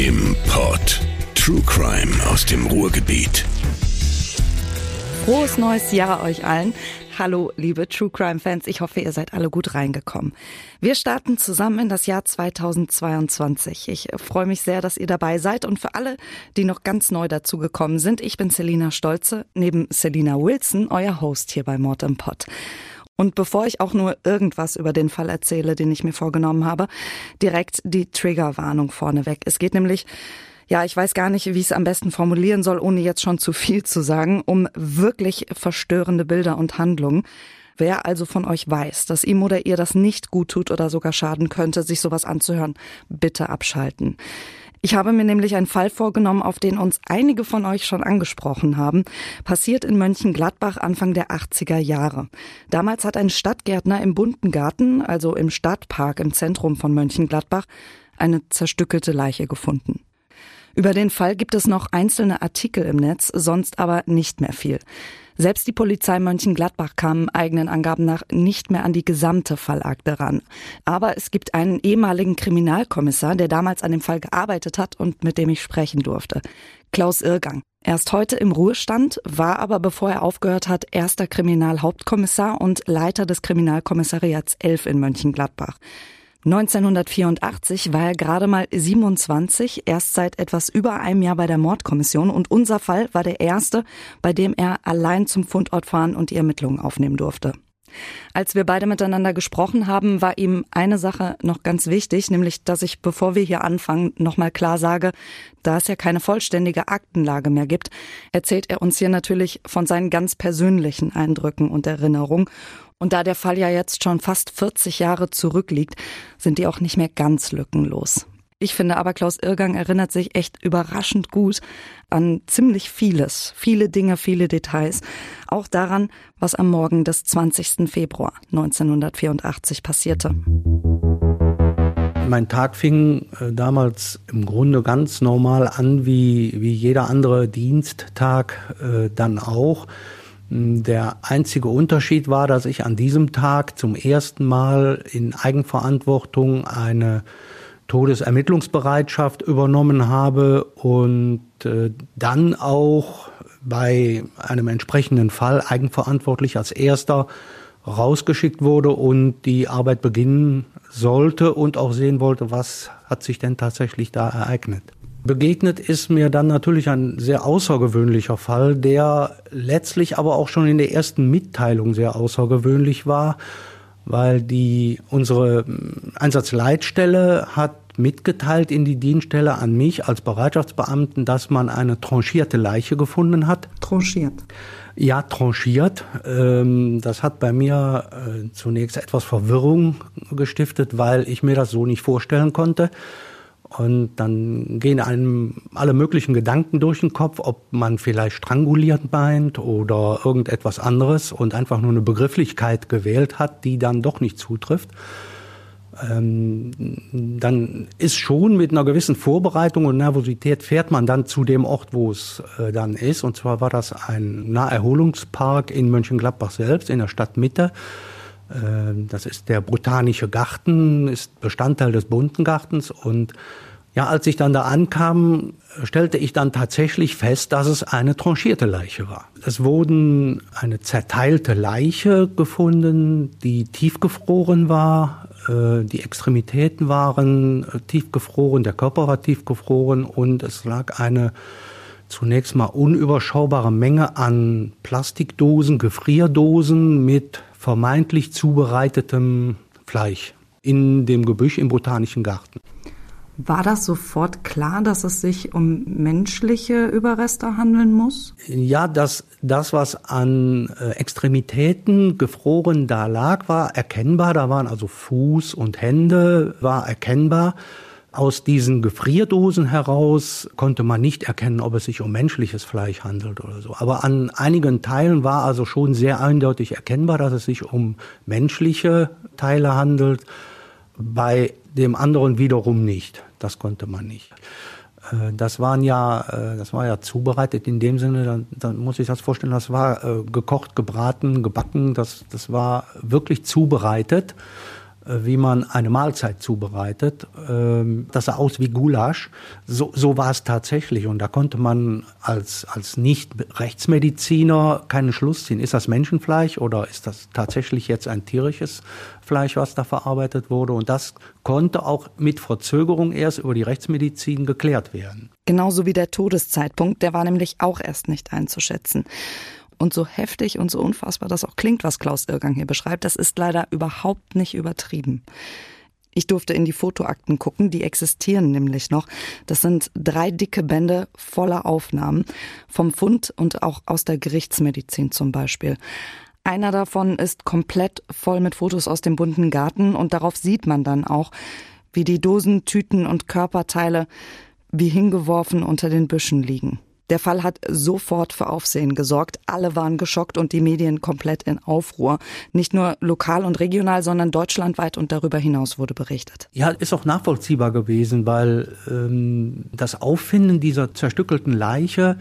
im Pod. True Crime aus dem Ruhrgebiet. Frohes neues Jahr euch allen. Hallo, liebe True Crime Fans. Ich hoffe, ihr seid alle gut reingekommen. Wir starten zusammen in das Jahr 2022. Ich freue mich sehr, dass ihr dabei seid. Und für alle, die noch ganz neu dazugekommen sind, ich bin Selina Stolze, neben Selina Wilson, euer Host hier bei Mord im Pod. Und bevor ich auch nur irgendwas über den Fall erzähle, den ich mir vorgenommen habe, direkt die Triggerwarnung vorneweg. Es geht nämlich ja, ich weiß gar nicht, wie ich es am besten formulieren soll, ohne jetzt schon zu viel zu sagen, um wirklich verstörende Bilder und Handlungen. Wer also von euch weiß, dass ihm oder ihr das nicht gut tut oder sogar schaden könnte, sich sowas anzuhören, bitte abschalten. Ich habe mir nämlich einen Fall vorgenommen, auf den uns einige von euch schon angesprochen haben. Passiert in Mönchengladbach Anfang der 80er Jahre. Damals hat ein Stadtgärtner im Bunten Garten, also im Stadtpark im Zentrum von Mönchengladbach, eine zerstückelte Leiche gefunden. Über den Fall gibt es noch einzelne Artikel im Netz, sonst aber nicht mehr viel. Selbst die Polizei Mönchengladbach kam eigenen Angaben nach nicht mehr an die gesamte Fallakte ran. Aber es gibt einen ehemaligen Kriminalkommissar, der damals an dem Fall gearbeitet hat und mit dem ich sprechen durfte. Klaus Irrgang. Er ist heute im Ruhestand, war aber, bevor er aufgehört hat, erster Kriminalhauptkommissar und Leiter des Kriminalkommissariats 11 in Mönchengladbach. 1984 war er gerade mal 27, erst seit etwas über einem Jahr bei der Mordkommission und unser Fall war der erste, bei dem er allein zum Fundort fahren und die Ermittlungen aufnehmen durfte. Als wir beide miteinander gesprochen haben, war ihm eine Sache noch ganz wichtig, nämlich, dass ich, bevor wir hier anfangen, nochmal klar sage, da es ja keine vollständige Aktenlage mehr gibt, erzählt er uns hier natürlich von seinen ganz persönlichen Eindrücken und Erinnerungen. Und da der Fall ja jetzt schon fast 40 Jahre zurückliegt, sind die auch nicht mehr ganz lückenlos. Ich finde aber, Klaus Irrgang erinnert sich echt überraschend gut an ziemlich vieles, viele Dinge, viele Details. Auch daran, was am Morgen des 20. Februar 1984 passierte. Mein Tag fing äh, damals im Grunde ganz normal an, wie, wie jeder andere Diensttag äh, dann auch. Der einzige Unterschied war, dass ich an diesem Tag zum ersten Mal in Eigenverantwortung eine Todesermittlungsbereitschaft übernommen habe und äh, dann auch bei einem entsprechenden Fall eigenverantwortlich als erster rausgeschickt wurde und die Arbeit beginnen sollte und auch sehen wollte, was hat sich denn tatsächlich da ereignet. Begegnet ist mir dann natürlich ein sehr außergewöhnlicher Fall, der letztlich aber auch schon in der ersten Mitteilung sehr außergewöhnlich war, weil die unsere hm, Einsatzleitstelle hat mitgeteilt in die Dienststelle an mich als Bereitschaftsbeamten, dass man eine tranchierte Leiche gefunden hat. Tranchiert? Ja, tranchiert. Ähm, das hat bei mir äh, zunächst etwas Verwirrung gestiftet, weil ich mir das so nicht vorstellen konnte. Und dann gehen einem alle möglichen Gedanken durch den Kopf, ob man vielleicht stranguliert meint oder irgendetwas anderes und einfach nur eine Begrifflichkeit gewählt hat, die dann doch nicht zutrifft. Ähm, dann ist schon mit einer gewissen Vorbereitung und Nervosität fährt man dann zu dem Ort, wo es äh, dann ist. Und zwar war das ein Naherholungspark in Mönchengladbach selbst, in der Stadtmitte. Ähm, das ist der Botanische Garten, ist Bestandteil des Bunten Gartens. Und ja, als ich dann da ankam, stellte ich dann tatsächlich fest, dass es eine tranchierte Leiche war. Es wurden eine zerteilte Leiche gefunden, die tiefgefroren war. Äh, die Extremitäten waren äh, tiefgefroren, der Körper war tiefgefroren und es lag eine zunächst mal unüberschaubare Menge an Plastikdosen, Gefrierdosen mit vermeintlich zubereitetem Fleisch in dem Gebüsch im Botanischen Garten. War das sofort klar, dass es sich um menschliche Überreste handeln muss? Ja, das, das was an äh, Extremitäten gefroren da lag, war erkennbar. Da waren also Fuß und Hände, war erkennbar. Aus diesen Gefrierdosen heraus konnte man nicht erkennen, ob es sich um menschliches Fleisch handelt oder so. Aber an einigen Teilen war also schon sehr eindeutig erkennbar, dass es sich um menschliche Teile handelt. Bei dem anderen wiederum nicht. Das konnte man nicht. Äh, das waren ja, äh, das war ja zubereitet in dem Sinne, dann, dann muss ich das vorstellen, das war äh, gekocht, gebraten, gebacken, das, das war wirklich zubereitet. Äh, wie man eine Mahlzeit zubereitet. Ähm, das sah aus wie Gulasch. So, so war es tatsächlich. Und da konnte man als, als Nicht-Rechtsmediziner keinen Schluss ziehen. Ist das Menschenfleisch oder ist das tatsächlich jetzt ein tierisches Fleisch, was da verarbeitet wurde? Und das konnte auch mit Verzögerung erst über die Rechtsmedizin geklärt werden. Genauso wie der Todeszeitpunkt, der war nämlich auch erst nicht einzuschätzen. Und so heftig und so unfassbar das auch klingt, was Klaus Irgang hier beschreibt, das ist leider überhaupt nicht übertrieben. Ich durfte in die Fotoakten gucken, die existieren nämlich noch. Das sind drei dicke Bände voller Aufnahmen vom Fund und auch aus der Gerichtsmedizin zum Beispiel. Einer davon ist komplett voll mit Fotos aus dem bunten Garten und darauf sieht man dann auch, wie die Dosen, Tüten und Körperteile wie hingeworfen unter den Büschen liegen. Der Fall hat sofort für Aufsehen gesorgt. Alle waren geschockt und die Medien komplett in Aufruhr. Nicht nur lokal und regional, sondern deutschlandweit und darüber hinaus wurde berichtet. Ja, ist auch nachvollziehbar gewesen, weil ähm, das Auffinden dieser zerstückelten Leiche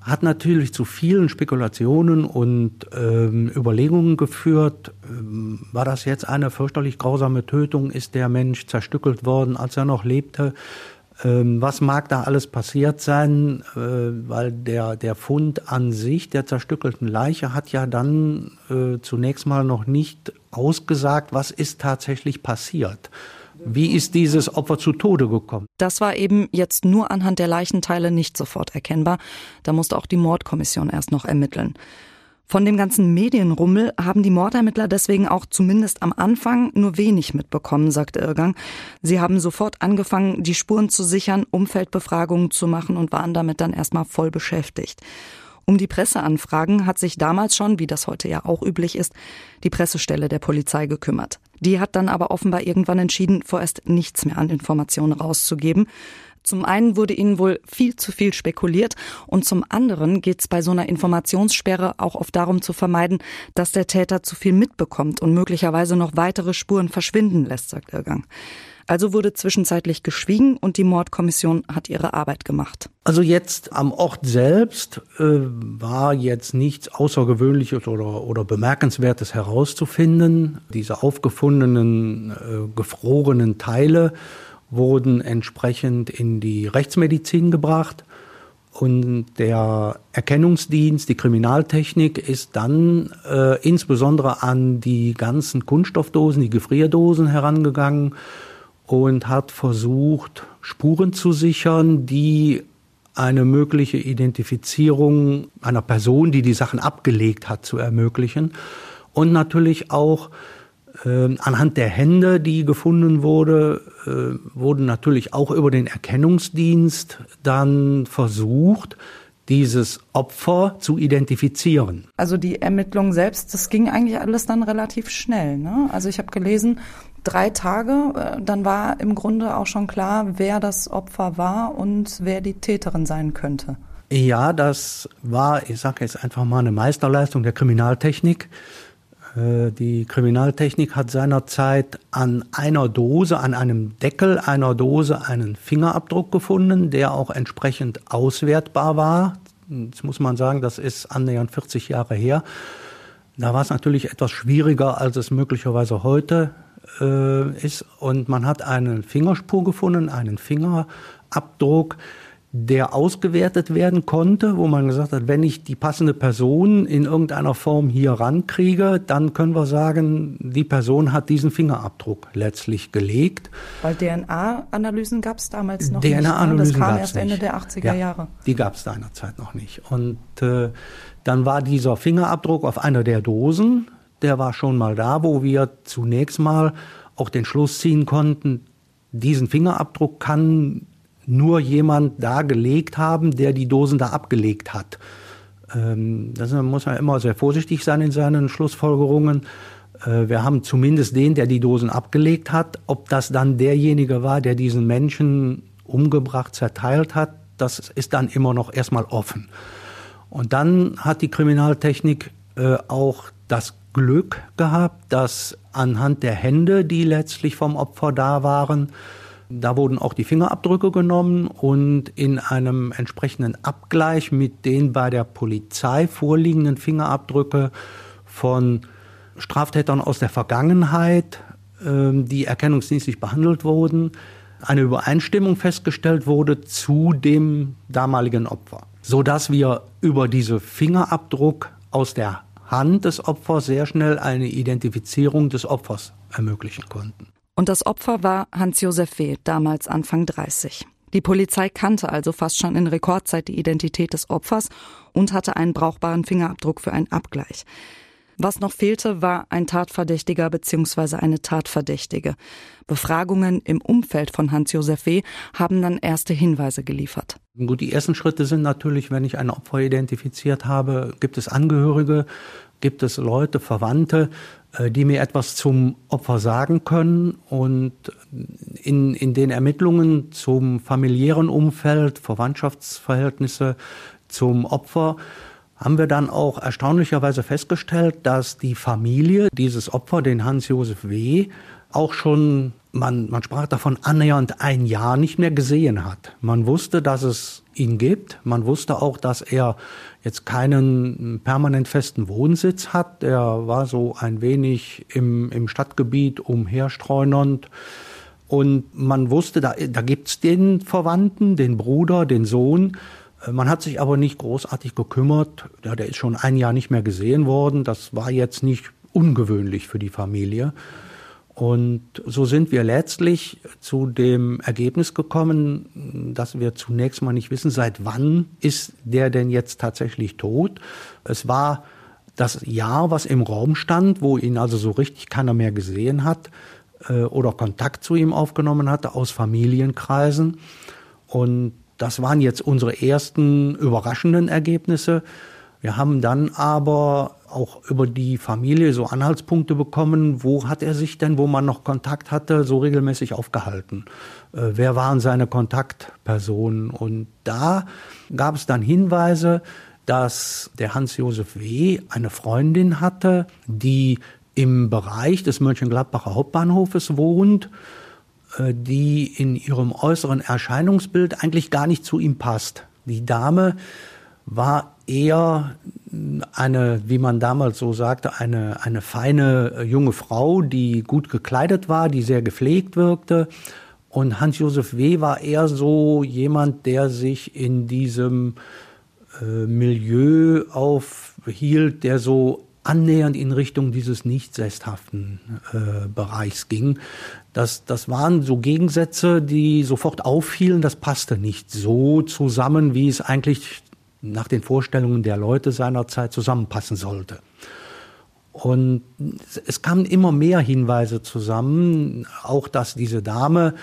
hat natürlich zu vielen Spekulationen und ähm, Überlegungen geführt. Ähm, war das jetzt eine fürchterlich grausame Tötung? Ist der Mensch zerstückelt worden, als er noch lebte? Ähm, was mag da alles passiert sein? Äh, weil der, der Fund an sich der zerstückelten Leiche hat ja dann äh, zunächst mal noch nicht ausgesagt, was ist tatsächlich passiert. Wie ist dieses Opfer zu Tode gekommen? Das war eben jetzt nur anhand der Leichenteile nicht sofort erkennbar. Da musste auch die Mordkommission erst noch ermitteln. Von dem ganzen Medienrummel haben die Mordermittler deswegen auch zumindest am Anfang nur wenig mitbekommen, sagt Irgang. Sie haben sofort angefangen, die Spuren zu sichern, Umfeldbefragungen zu machen und waren damit dann erstmal voll beschäftigt. Um die Presseanfragen hat sich damals schon, wie das heute ja auch üblich ist, die Pressestelle der Polizei gekümmert. Die hat dann aber offenbar irgendwann entschieden, vorerst nichts mehr an Informationen rauszugeben. Zum einen wurde ihnen wohl viel zu viel spekuliert und zum anderen geht es bei so einer Informationssperre auch oft darum zu vermeiden, dass der Täter zu viel mitbekommt und möglicherweise noch weitere Spuren verschwinden lässt, sagt Irgang. Also wurde zwischenzeitlich geschwiegen und die Mordkommission hat ihre Arbeit gemacht. Also jetzt am Ort selbst äh, war jetzt nichts Außergewöhnliches oder, oder Bemerkenswertes herauszufinden. Diese aufgefundenen, äh, gefrorenen Teile wurden entsprechend in die Rechtsmedizin gebracht. Und der Erkennungsdienst, die Kriminaltechnik ist dann äh, insbesondere an die ganzen Kunststoffdosen, die Gefrierdosen herangegangen und hat versucht, Spuren zu sichern, die eine mögliche Identifizierung einer Person, die die Sachen abgelegt hat, zu ermöglichen. Und natürlich auch anhand der Hände, die gefunden wurde, äh, wurden natürlich auch über den Erkennungsdienst dann versucht, dieses Opfer zu identifizieren. Also die Ermittlung selbst, das ging eigentlich alles dann relativ schnell. Ne? Also ich habe gelesen, drei Tage, äh, dann war im Grunde auch schon klar, wer das Opfer war und wer die Täterin sein könnte. Ja, das war, ich sage jetzt einfach mal, eine Meisterleistung der Kriminaltechnik. Äh, die Kriminaltechnik hat seinerzeit an einer Dose, an einem Deckel einer Dose einen Fingerabdruck gefunden, der auch entsprechend auswertbar war. Jetzt muss man sagen, das ist annähernd 40 Jahre her. Da war es natürlich etwas schwieriger, als es möglicherweise heute äh, ist. Und man hat eine Fingerspur gefunden, einen Fingerabdruck, der ausgewertet werden konnte, wo man gesagt hat, wenn ich die passende Person in irgendeiner Form hier rankriege, dann können wir sagen, die Person hat diesen Fingerabdruck letztlich gelegt. Weil DNA-Analysen gab es damals noch DNA nicht. DNA-Analysen ne? Das kam erst Ende der 80er ja, Jahre. Die gab es seinerzeit noch nicht. Und äh, dann war dieser Fingerabdruck auf einer der Dosen, der war schon mal da, wo wir zunächst mal auch den Schluss ziehen konnten, diesen Fingerabdruck kann nur jemand da gelegt haben, der die Dosen da abgelegt hat. Ähm, das muss man immer sehr vorsichtig sein in seinen Schlussfolgerungen. Äh, wir haben zumindest den, der die Dosen abgelegt hat. Ob das dann derjenige war, der diesen Menschen umgebracht, zerteilt hat, das ist dann immer noch erstmal offen. Und dann hat die Kriminaltechnik äh, auch das Glück gehabt, dass anhand der Hände, die letztlich vom Opfer da waren, da wurden auch die Fingerabdrücke genommen und in einem entsprechenden Abgleich mit den bei der Polizei vorliegenden Fingerabdrücke von Straftätern aus der Vergangenheit ähm, die erkennungsdienstlich behandelt wurden, eine Übereinstimmung festgestellt wurde zu dem damaligen Opfer, so dass wir über diese Fingerabdruck aus der Hand des Opfers sehr schnell eine Identifizierung des Opfers ermöglichen konnten. Und das Opfer war Hans-Josef W., damals Anfang 30. Die Polizei kannte also fast schon in Rekordzeit die Identität des Opfers und hatte einen brauchbaren Fingerabdruck für einen Abgleich. Was noch fehlte, war ein Tatverdächtiger bzw. eine Tatverdächtige. Befragungen im Umfeld von Hans-Josef W. haben dann erste Hinweise geliefert. Gut, die ersten Schritte sind natürlich, wenn ich ein Opfer identifiziert habe, gibt es Angehörige, gibt es Leute, Verwandte, die mir etwas zum Opfer sagen können. Und in, in den Ermittlungen zum familiären Umfeld, Verwandtschaftsverhältnisse zum Opfer, haben wir dann auch erstaunlicherweise festgestellt, dass die Familie dieses Opfer, den Hans-Josef W., auch schon, man, man sprach davon, annähernd ein Jahr nicht mehr gesehen hat. Man wusste, dass es ihn gibt. Man wusste auch, dass er jetzt keinen permanent festen Wohnsitz hat. Er war so ein wenig im, im Stadtgebiet umherstreunernd. Und man wusste, da, da gibt's den Verwandten, den Bruder, den Sohn. Man hat sich aber nicht großartig gekümmert. Ja, der ist schon ein Jahr nicht mehr gesehen worden. Das war jetzt nicht ungewöhnlich für die Familie. Und so sind wir letztlich zu dem Ergebnis gekommen, dass wir zunächst mal nicht wissen, seit wann ist der denn jetzt tatsächlich tot. Es war das Jahr, was im Raum stand, wo ihn also so richtig keiner mehr gesehen hat äh, oder Kontakt zu ihm aufgenommen hatte aus Familienkreisen. Und das waren jetzt unsere ersten überraschenden Ergebnisse. Wir haben dann aber auch über die Familie so Anhaltspunkte bekommen, wo hat er sich denn, wo man noch Kontakt hatte, so regelmäßig aufgehalten? Äh, wer waren seine Kontaktpersonen? Und da gab es dann Hinweise, dass der Hans-Josef W. eine Freundin hatte, die im Bereich des Mönchengladbacher Hauptbahnhofes wohnt äh, die in ihrem äußeren Erscheinungsbild eigentlich gar nicht zu ihm passt. Die Dame war eher eine, wie man damals so sagte, eine, eine feine äh, junge Frau, die gut gekleidet war, die sehr gepflegt wirkte. Und Hans-Josef W. war eher so jemand, der sich in diesem äh, Milieu aufhielt, der so annähernd in Richtung dieses nicht sesshaften äh, Bereichs ging. Das, das waren so Gegensätze, die sofort auffielen. Das passte nicht so zusammen, wie es eigentlich nach den Vorstellungen der Leute seiner Zeit zusammenpassen sollte. Und es kamen immer mehr Hinweise zusammen, auch dass diese Dame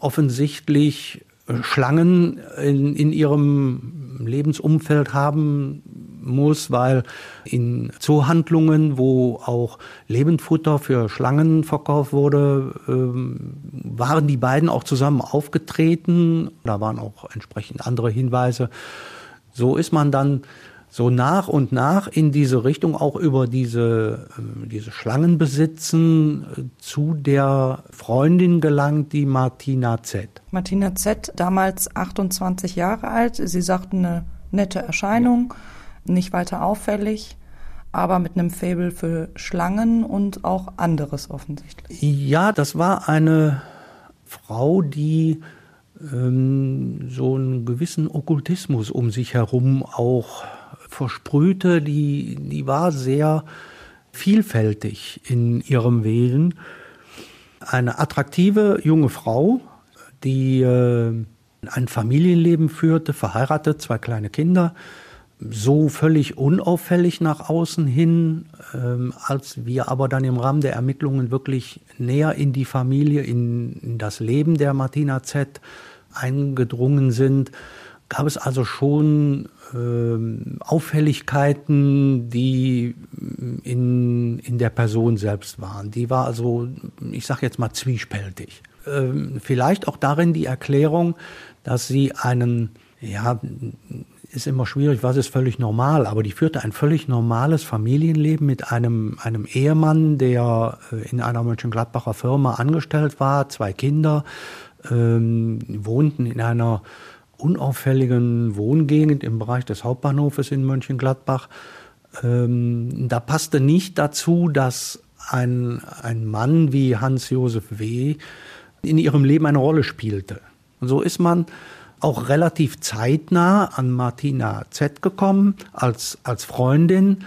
offensichtlich Schlangen in, in ihrem Lebensumfeld haben muss, weil in Zoohandlungen, wo auch Lebendfutter für Schlangen verkauft wurde, ähm, waren die beiden auch zusammen aufgetreten. Da waren auch entsprechend andere Hinweise. So ist man dann so nach und nach in diese Richtung auch über diese, äh, diese Schlangenbesitzen äh, zu der Freundin gelangt, die Martina Z. Martina Z, damals 28 Jahre alt. Sie sagten eine nette Erscheinung, nicht weiter auffällig, aber mit einem Faible für Schlangen und auch anderes offensichtlich. Ja, das war eine Frau, die ähm, so einen gewissen Okkultismus um sich herum auch versprühte, die, die war sehr vielfältig in ihrem Wesen. Eine attraktive junge Frau, die äh, ein Familienleben führte, verheiratet, zwei kleine Kinder, so völlig unauffällig nach außen hin, ähm, als wir aber dann im Rahmen der Ermittlungen wirklich näher in die Familie, in, in das Leben der Martina Z eingedrungen sind, gab es also schon äh, Auffälligkeiten, die in, in der Person selbst waren. Die war also, ich sage jetzt mal, zwiespältig. Ähm, vielleicht auch darin die Erklärung, dass sie einen, ja, ist immer schwierig, was ist völlig normal, aber die führte ein völlig normales Familienleben mit einem, einem Ehemann, der äh, in einer Mönchengladbacher Firma angestellt war, zwei Kinder, ähm, wohnten in einer unauffälligen Wohngegend im Bereich des Hauptbahnhofes in Mönchengladbach. Ähm, da passte nicht dazu, dass ein, ein Mann wie Hans-Josef W. in ihrem Leben eine Rolle spielte. Und so ist man auch relativ zeitnah an Martina Z gekommen als, als Freundin,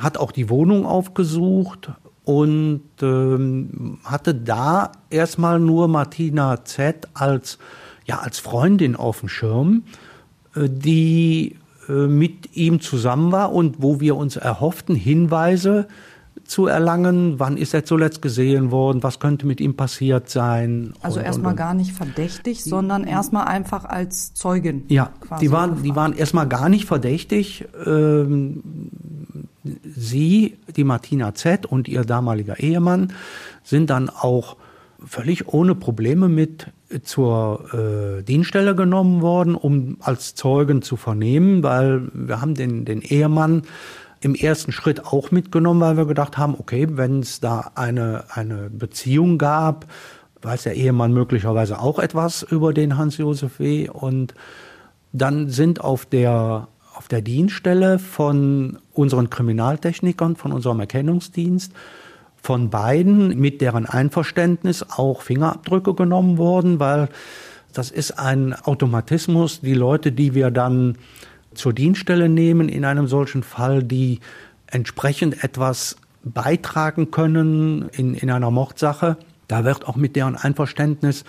hat auch die Wohnung aufgesucht und ähm, hatte da erstmal nur Martina Z als, ja, als Freundin auf dem Schirm, äh, die äh, mit ihm zusammen war und wo wir uns erhofften, Hinweise zu erlangen. Wann ist er zuletzt gesehen worden? Was könnte mit ihm passiert sein? Also erstmal gar nicht verdächtig, sondern erstmal einfach als Zeugin. Ja, die waren, die waren erstmal gar nicht verdächtig. Ähm, sie, die Martina Z und ihr damaliger Ehemann sind dann auch völlig ohne Probleme mit zur äh, Dienststelle genommen worden, um als Zeugen zu vernehmen, weil wir haben den, den Ehemann im ersten Schritt auch mitgenommen, weil wir gedacht haben, okay, wenn es da eine, eine Beziehung gab, weiß der Ehemann möglicherweise auch etwas über den Hans-Josef W. Und dann sind auf der, auf der Dienststelle von unseren Kriminaltechnikern, von unserem Erkennungsdienst, von beiden mit deren Einverständnis auch Fingerabdrücke genommen worden, weil das ist ein Automatismus. Die Leute, die wir dann zur Dienststelle nehmen in einem solchen Fall, die entsprechend etwas beitragen können in, in einer Mordsache. Da wird auch mit deren Einverständnis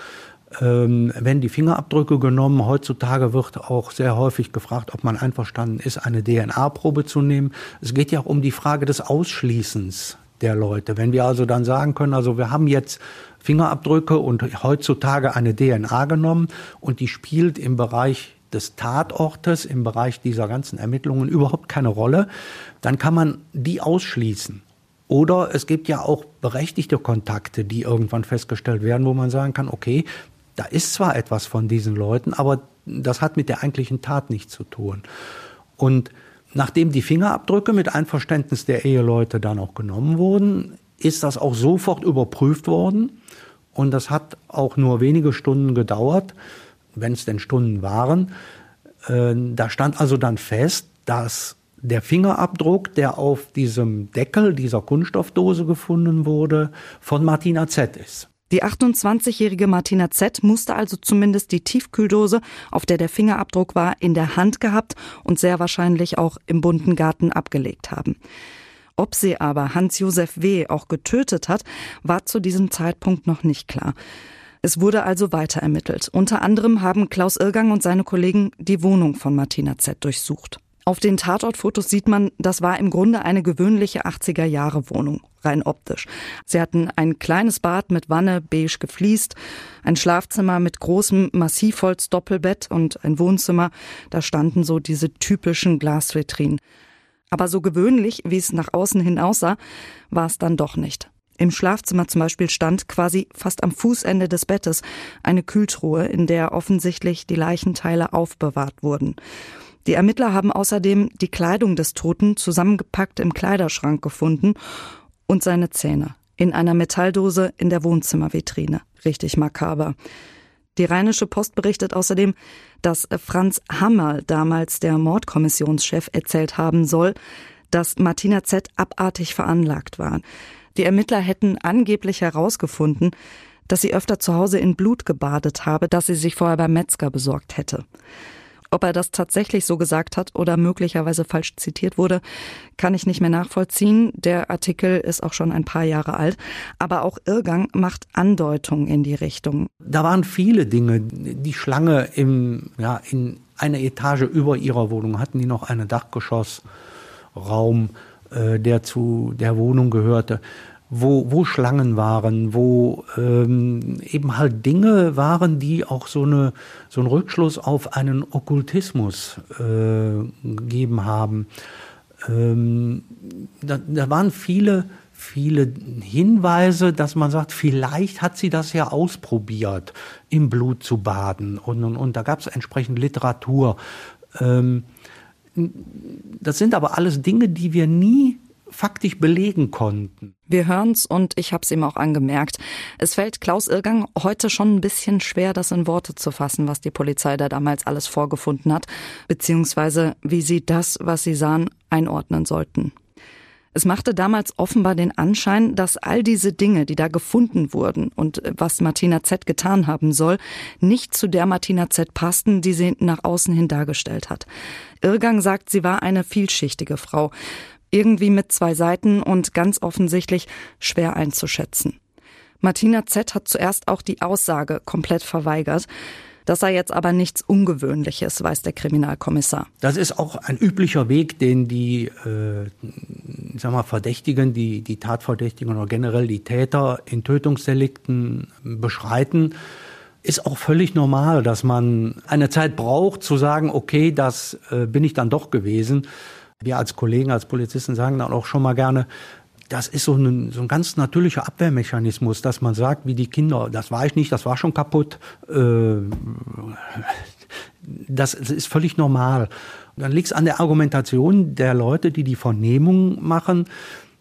ähm, wenn die Fingerabdrücke genommen. Heutzutage wird auch sehr häufig gefragt, ob man einverstanden ist, eine DNA-Probe zu nehmen. Es geht ja auch um die Frage des Ausschließens der Leute. Wenn wir also dann sagen können, also wir haben jetzt Fingerabdrücke und heutzutage eine DNA genommen und die spielt im Bereich des Tatortes im Bereich dieser ganzen Ermittlungen überhaupt keine Rolle, dann kann man die ausschließen. Oder es gibt ja auch berechtigte Kontakte, die irgendwann festgestellt werden, wo man sagen kann, okay, da ist zwar etwas von diesen Leuten, aber das hat mit der eigentlichen Tat nichts zu tun. Und nachdem die Fingerabdrücke mit Einverständnis der Eheleute dann auch genommen wurden, ist das auch sofort überprüft worden. Und das hat auch nur wenige Stunden gedauert wenn es denn Stunden waren. Äh, da stand also dann fest, dass der Fingerabdruck, der auf diesem Deckel dieser Kunststoffdose gefunden wurde, von Martina Z ist. Die 28-jährige Martina Z musste also zumindest die Tiefkühldose, auf der der Fingerabdruck war, in der Hand gehabt und sehr wahrscheinlich auch im bunten Garten abgelegt haben. Ob sie aber Hans-Josef W. auch getötet hat, war zu diesem Zeitpunkt noch nicht klar. Es wurde also weiter ermittelt. Unter anderem haben Klaus Irgang und seine Kollegen die Wohnung von Martina Z durchsucht. Auf den Tatortfotos sieht man, das war im Grunde eine gewöhnliche 80er Jahre Wohnung, rein optisch. Sie hatten ein kleines Bad mit Wanne, beige gefliest, ein Schlafzimmer mit großem Massivholz Doppelbett und ein Wohnzimmer, da standen so diese typischen Glasvitrinen. Aber so gewöhnlich, wie es nach außen hin aussah, war es dann doch nicht. Im Schlafzimmer zum Beispiel stand quasi fast am Fußende des Bettes eine Kühltruhe, in der offensichtlich die Leichenteile aufbewahrt wurden. Die Ermittler haben außerdem die Kleidung des Toten zusammengepackt im Kleiderschrank gefunden und seine Zähne in einer Metalldose in der Wohnzimmervitrine. Richtig makaber. Die Rheinische Post berichtet außerdem, dass Franz Hammer, damals der Mordkommissionschef, erzählt haben soll, dass Martina Z abartig veranlagt war. Die Ermittler hätten angeblich herausgefunden, dass sie öfter zu Hause in Blut gebadet habe, das sie sich vorher beim Metzger besorgt hätte. Ob er das tatsächlich so gesagt hat oder möglicherweise falsch zitiert wurde, kann ich nicht mehr nachvollziehen. Der Artikel ist auch schon ein paar Jahre alt. Aber auch Irrgang macht Andeutungen in die Richtung. Da waren viele Dinge. Die Schlange im, ja, in einer Etage über ihrer Wohnung hatten die noch einen Dachgeschossraum äh, der zu der Wohnung gehörte, wo, wo Schlangen waren, wo ähm, eben halt Dinge waren, die auch so, eine, so einen Rückschluss auf einen Okkultismus äh, gegeben haben. Ähm, da, da waren viele, viele Hinweise, dass man sagt, vielleicht hat sie das ja ausprobiert, im Blut zu baden. Und, und, und da gab es entsprechend Literatur. Ähm, das sind aber alles Dinge, die wir nie faktisch belegen konnten. Wir hören's und ich habe es ihm auch angemerkt. Es fällt Klaus Irgang heute schon ein bisschen schwer, das in Worte zu fassen, was die Polizei da damals alles vorgefunden hat, beziehungsweise wie sie das, was sie sahen, einordnen sollten. Es machte damals offenbar den Anschein, dass all diese Dinge, die da gefunden wurden und was Martina Z getan haben soll, nicht zu der Martina Z passten, die sie nach außen hin dargestellt hat. Irrgang sagt, sie war eine vielschichtige Frau, irgendwie mit zwei Seiten und ganz offensichtlich schwer einzuschätzen. Martina Z hat zuerst auch die Aussage komplett verweigert. Das sei jetzt aber nichts Ungewöhnliches, weiß der Kriminalkommissar. Das ist auch ein üblicher Weg, den die äh, sag mal, Verdächtigen, die, die Tatverdächtigen oder generell die Täter in Tötungsdelikten beschreiten. Ist auch völlig normal, dass man eine Zeit braucht, zu sagen, okay, das äh, bin ich dann doch gewesen. Wir als Kollegen, als Polizisten sagen dann auch schon mal gerne, das ist so ein, so ein ganz natürlicher Abwehrmechanismus, dass man sagt, wie die Kinder, das war ich nicht, das war schon kaputt. Äh, das ist völlig normal. Und dann liegt es an der Argumentation der Leute, die die Vernehmung machen,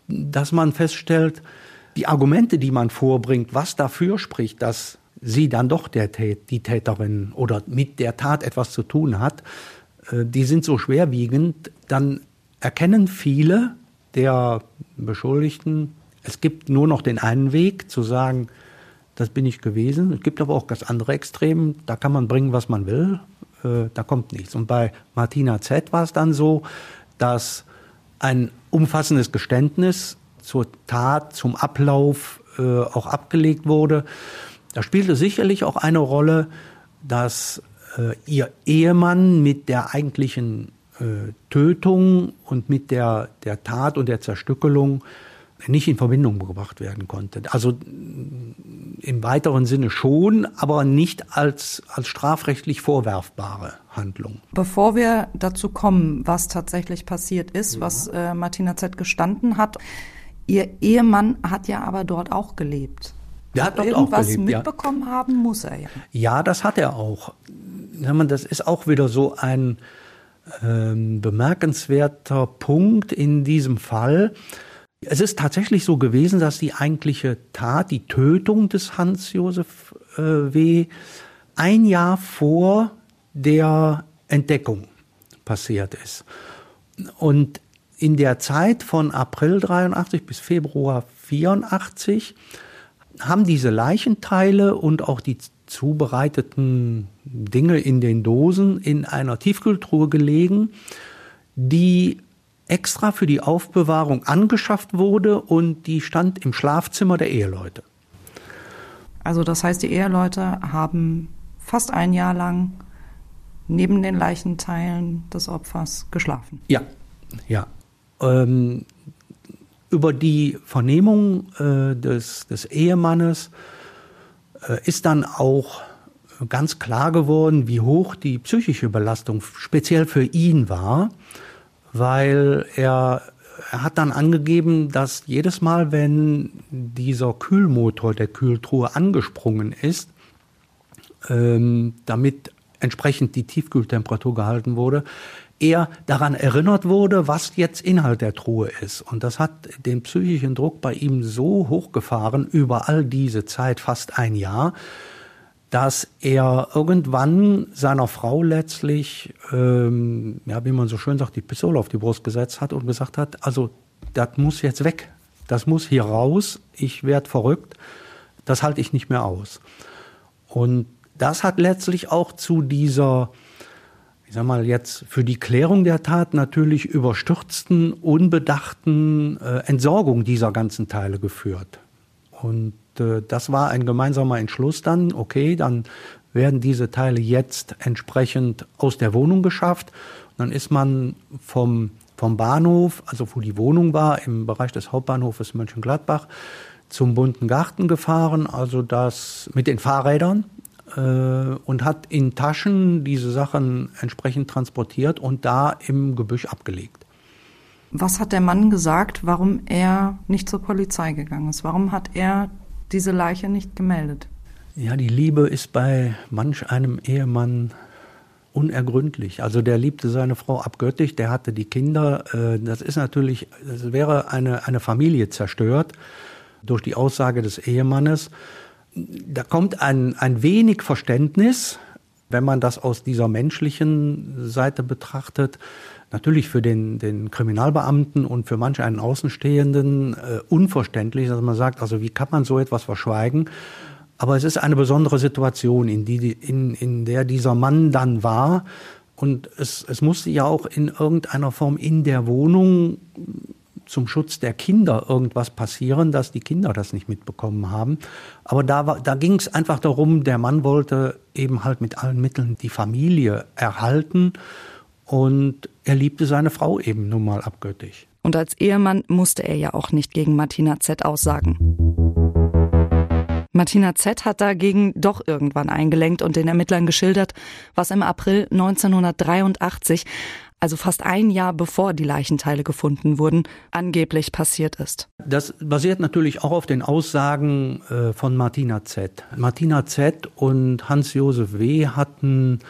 dass man feststellt, die Argumente, die man vorbringt, was dafür spricht, dass sie dann doch der Tät, die Täterin oder mit der Tat etwas zu tun hat, äh, die sind so schwerwiegend, dann erkennen viele, der Beschuldigten, es gibt nur noch den einen Weg zu sagen, das bin ich gewesen. Es gibt aber auch ganz andere Extremen, da kann man bringen, was man will, äh, da kommt nichts. Und bei Martina Z war es dann so, dass ein umfassendes Geständnis zur Tat, zum Ablauf äh, auch abgelegt wurde. Da spielte sicherlich auch eine Rolle, dass äh, ihr Ehemann mit der eigentlichen äh, Tötung und mit der, der Tat und der Zerstückelung nicht in Verbindung gebracht werden konnte. Also im weiteren Sinne schon, aber nicht als, als strafrechtlich vorwerfbare Handlung. Bevor wir dazu kommen, was tatsächlich passiert ist, ja. was äh, Martina Z gestanden hat, ihr Ehemann hat ja aber dort auch gelebt. Der hat dort irgendwas auch gelebt, mitbekommen ja. haben muss er ja. Ja, das hat er auch. Das ist auch wieder so ein ähm, bemerkenswerter Punkt in diesem Fall. Es ist tatsächlich so gewesen, dass die eigentliche Tat, die Tötung des Hans-Josef äh, W. ein Jahr vor der Entdeckung passiert ist. Und in der Zeit von April 83 bis Februar 84 haben diese Leichenteile und auch die zubereiteten Dinge in den Dosen in einer Tiefkühltruhe gelegen, die extra für die Aufbewahrung angeschafft wurde und die stand im Schlafzimmer der Eheleute. Also das heißt, die Eheleute haben fast ein Jahr lang neben den Leichenteilen des Opfers geschlafen. Ja, ja. Ähm, über die Vernehmung äh, des, des Ehemannes äh, ist dann auch ganz klar geworden, wie hoch die psychische Belastung speziell für ihn war, weil er, er hat dann angegeben, dass jedes Mal, wenn dieser Kühlmotor der Kühltruhe angesprungen ist, ähm, damit entsprechend die Tiefkühltemperatur gehalten wurde, er daran erinnert wurde, was jetzt Inhalt der Truhe ist. Und das hat den psychischen Druck bei ihm so hochgefahren über all diese Zeit, fast ein Jahr, dass er irgendwann seiner Frau letztlich, ähm, ja, wie man so schön sagt, die Pistole auf die Brust gesetzt hat und gesagt hat, also das muss jetzt weg, das muss hier raus, ich werde verrückt, das halte ich nicht mehr aus. Und das hat letztlich auch zu dieser ich sag mal jetzt für die Klärung der Tat natürlich überstürzten, unbedachten äh, Entsorgung dieser ganzen Teile geführt. Und äh, das war ein gemeinsamer Entschluss dann, okay, dann werden diese Teile jetzt entsprechend aus der Wohnung geschafft. Und dann ist man vom, vom Bahnhof, also wo die Wohnung war, im Bereich des Hauptbahnhofes Mönchengladbach, zum bunten Garten gefahren, also das mit den Fahrrädern äh, und hat in Taschen diese Sachen entsprechend transportiert und da im Gebüsch abgelegt. Was hat der Mann gesagt, warum er nicht zur Polizei gegangen ist? Warum hat er diese Leiche nicht gemeldet? Ja, die Liebe ist bei manch einem Ehemann unergründlich. Also der liebte seine Frau abgöttisch, der hatte die Kinder. Äh, das ist natürlich, es wäre eine, eine Familie zerstört durch die Aussage des Ehemannes da kommt ein, ein wenig Verständnis, wenn man das aus dieser menschlichen Seite betrachtet, natürlich für den, den Kriminalbeamten und für manch einen Außenstehenden äh, unverständlich, dass man sagt, also wie kann man so etwas verschweigen? Aber es ist eine besondere Situation, in, die, in, in der dieser Mann dann war. Und es, es musste ja auch in irgendeiner Form in der Wohnung zum Schutz der Kinder irgendwas passieren, dass die Kinder das nicht mitbekommen haben. Aber da, war, da ging es einfach darum, der Mann wollte eben halt mit allen Mitteln die Familie erhalten und er liebte seine Frau eben nun mal abgöttisch. Und als Ehemann musste er ja auch nicht gegen Martina Z aussagen. Martina Z hat dagegen doch irgendwann eingelenkt und den Ermittlern geschildert, was im April 1983 also fast ein Jahr bevor die Leichenteile gefunden wurden, angeblich passiert ist. Das basiert natürlich auch auf den Aussagen äh, von Martina Z. Martina Z und Hans-Josef W. hatten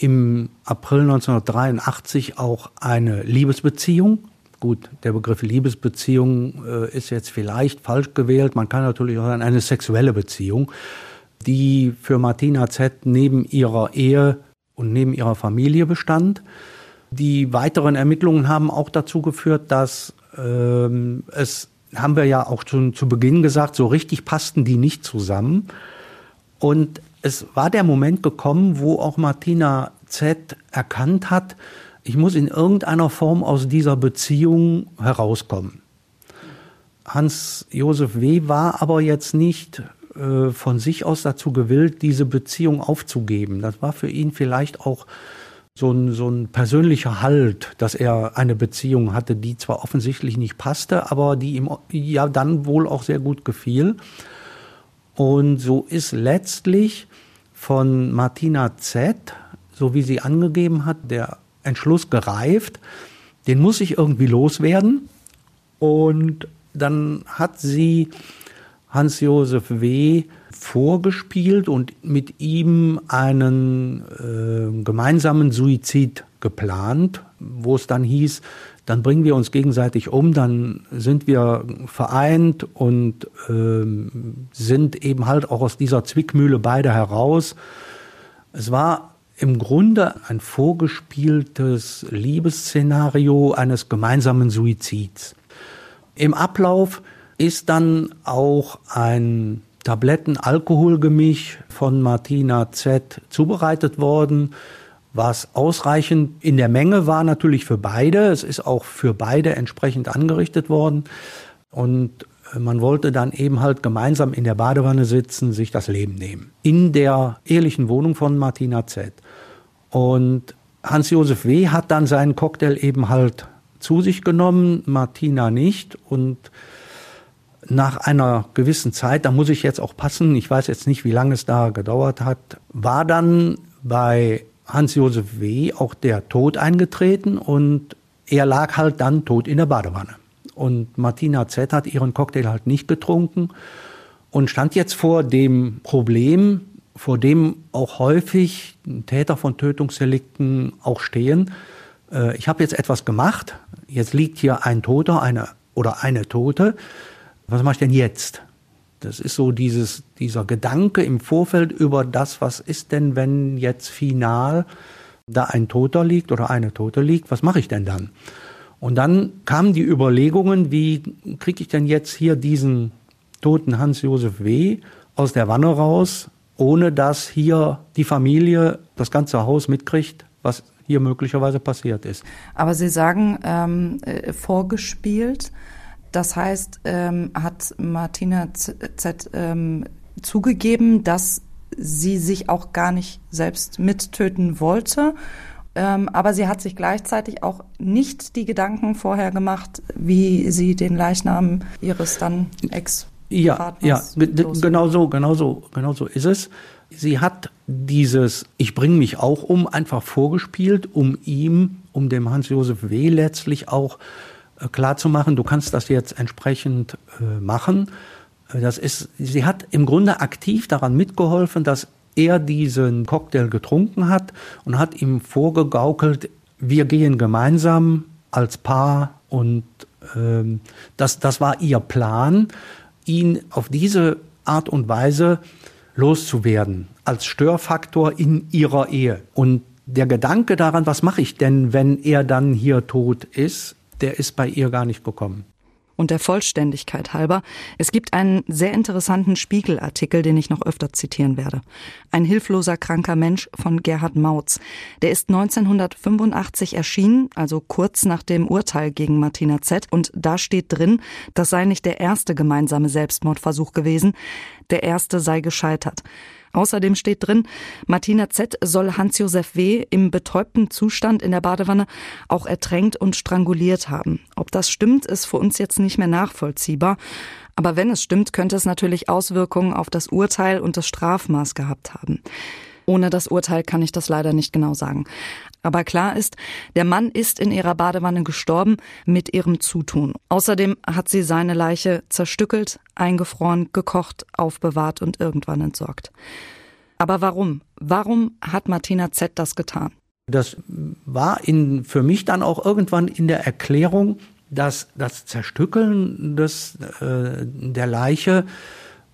im April 1983 auch eine Liebesbeziehung. Gut, der Begriff Liebesbeziehung äh, ist jetzt vielleicht falsch gewählt. Man kann natürlich auch sagen, eine sexuelle Beziehung, die für Martina Z neben ihrer Ehe und neben ihrer Familie bestand. Die weiteren Ermittlungen haben auch dazu geführt, dass ähm, es, haben wir ja auch schon zu Beginn gesagt, so richtig passten die nicht zusammen. Und es war der Moment gekommen, wo auch Martina Z erkannt hat, ich muss in irgendeiner Form aus dieser Beziehung herauskommen. Hans-Josef W. war aber jetzt nicht äh, von sich aus dazu gewillt, diese Beziehung aufzugeben. Das war für ihn vielleicht auch so ein, so ein persönlicher Halt, dass er eine Beziehung hatte, die zwar offensichtlich nicht passte, aber die ihm ja dann wohl auch sehr gut gefiel. Und so ist letztlich von Martina Z, so wie sie angegeben hat, der Entschluss gereift, den muss ich irgendwie loswerden. Und dann hat sie Hans-Josef W vorgespielt und mit ihm einen äh, gemeinsamen Suizid geplant, wo es dann hieß, dann bringen wir uns gegenseitig um, dann sind wir vereint und äh, sind eben halt auch aus dieser Zwickmühle beide heraus. Es war im Grunde ein vorgespieltes Liebesszenario eines gemeinsamen Suizids. Im Ablauf ist dann auch ein Tabletten-Alkoholgemisch von Martina Z zubereitet worden, was ausreichend in der Menge war natürlich für beide. Es ist auch für beide entsprechend angerichtet worden. Und äh, man wollte dann eben halt gemeinsam in der Badewanne sitzen, sich das Leben nehmen. In der ehelichen Wohnung von Martina Z. Und Hans-Josef W. hat dann seinen Cocktail eben halt zu sich genommen, Martina nicht. Und nach einer gewissen Zeit, da muss ich jetzt auch passen, ich weiß jetzt nicht, wie lange es da gedauert hat, war dann bei Hans-Josef W. auch der Tod eingetreten und er lag halt dann tot in der Badewanne. Und Martina Z. hat ihren Cocktail halt nicht getrunken und stand jetzt vor dem Problem, vor dem auch häufig Täter von Tötungsdelikten auch stehen. Äh, ich habe jetzt etwas gemacht, jetzt liegt hier ein Toter eine, oder eine Tote was mache ich denn jetzt? Das ist so dieses, dieser Gedanke im Vorfeld über das, was ist denn, wenn jetzt final da ein Toter liegt oder eine Tote liegt, was mache ich denn dann? Und dann kamen die Überlegungen, wie kriege ich denn jetzt hier diesen toten Hans-Josef W. aus der Wanne raus, ohne dass hier die Familie das ganze Haus mitkriegt, was hier möglicherweise passiert ist. Aber Sie sagen ähm, äh, vorgespielt. Das heißt, ähm, hat Martina Z, ähm, zugegeben, dass sie sich auch gar nicht selbst mittöten wollte. Ähm, aber sie hat sich gleichzeitig auch nicht die Gedanken vorher gemacht, wie sie den Leichnam ihres dann Ex ja, ja, genau so, genau so, genau so ist es. Sie hat dieses Ich bringe mich auch um einfach vorgespielt, um ihm, um dem Hans-Josef W. letztlich auch äh, klar zu machen, du kannst das jetzt entsprechend äh, machen. Äh, das ist, sie hat im Grunde aktiv daran mitgeholfen, dass er diesen Cocktail getrunken hat und hat ihm vorgegaukelt, wir gehen gemeinsam als Paar und ähm, das, das war ihr Plan, ihn auf diese Art und Weise loszuwerden als Störfaktor in ihrer Ehe. Und der Gedanke daran, was mache ich denn, wenn er dann hier tot ist, der ist bei ihr gar nicht gekommen. Und der Vollständigkeit halber, es gibt einen sehr interessanten Spiegelartikel, den ich noch öfter zitieren werde. Ein hilfloser kranker Mensch von Gerhard Mautz. Der ist 1985 erschienen, also kurz nach dem Urteil gegen Martina Z. Und da steht drin, das sei nicht der erste gemeinsame Selbstmordversuch gewesen, der erste sei gescheitert. Außerdem steht drin, Martina Z. soll Hans-Josef W. im betäubten Zustand in der Badewanne auch ertränkt und stranguliert haben. Ob das stimmt, ist für uns jetzt nicht mehr nachvollziehbar. Aber wenn es stimmt, könnte es natürlich Auswirkungen auf das Urteil und das Strafmaß gehabt haben. Ohne das Urteil kann ich das leider nicht genau sagen. Aber klar ist, der Mann ist in ihrer Badewanne gestorben mit ihrem Zutun. Außerdem hat sie seine Leiche zerstückelt, eingefroren, gekocht, aufbewahrt und irgendwann entsorgt. Aber warum? Warum hat Martina Z das getan? Das war in, für mich dann auch irgendwann in der Erklärung, dass das Zerstückeln des, äh, der Leiche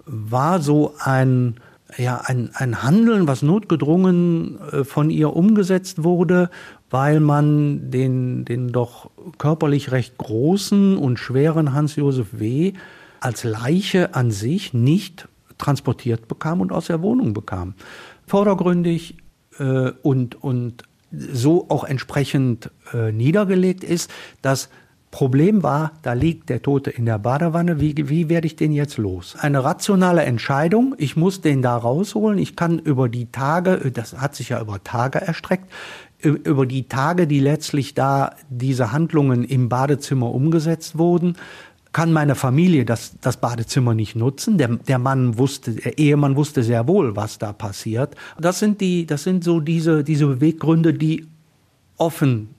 war so ein ja, ein, ein Handeln, was notgedrungen äh, von ihr umgesetzt wurde, weil man den, den doch körperlich recht großen und schweren Hans-Josef W. als Leiche an sich nicht transportiert bekam und aus der Wohnung bekam. Vordergründig äh, und, und so auch entsprechend äh, niedergelegt ist, dass Problem war, da liegt der Tote in der Badewanne. Wie, wie werde ich den jetzt los? Eine rationale Entscheidung. Ich muss den da rausholen. Ich kann über die Tage, das hat sich ja über Tage erstreckt, über die Tage, die letztlich da diese Handlungen im Badezimmer umgesetzt wurden, kann meine Familie das, das Badezimmer nicht nutzen. Der, der Mann wusste, der Ehemann wusste sehr wohl, was da passiert. Das sind die, das sind so diese, diese Beweggründe, die offen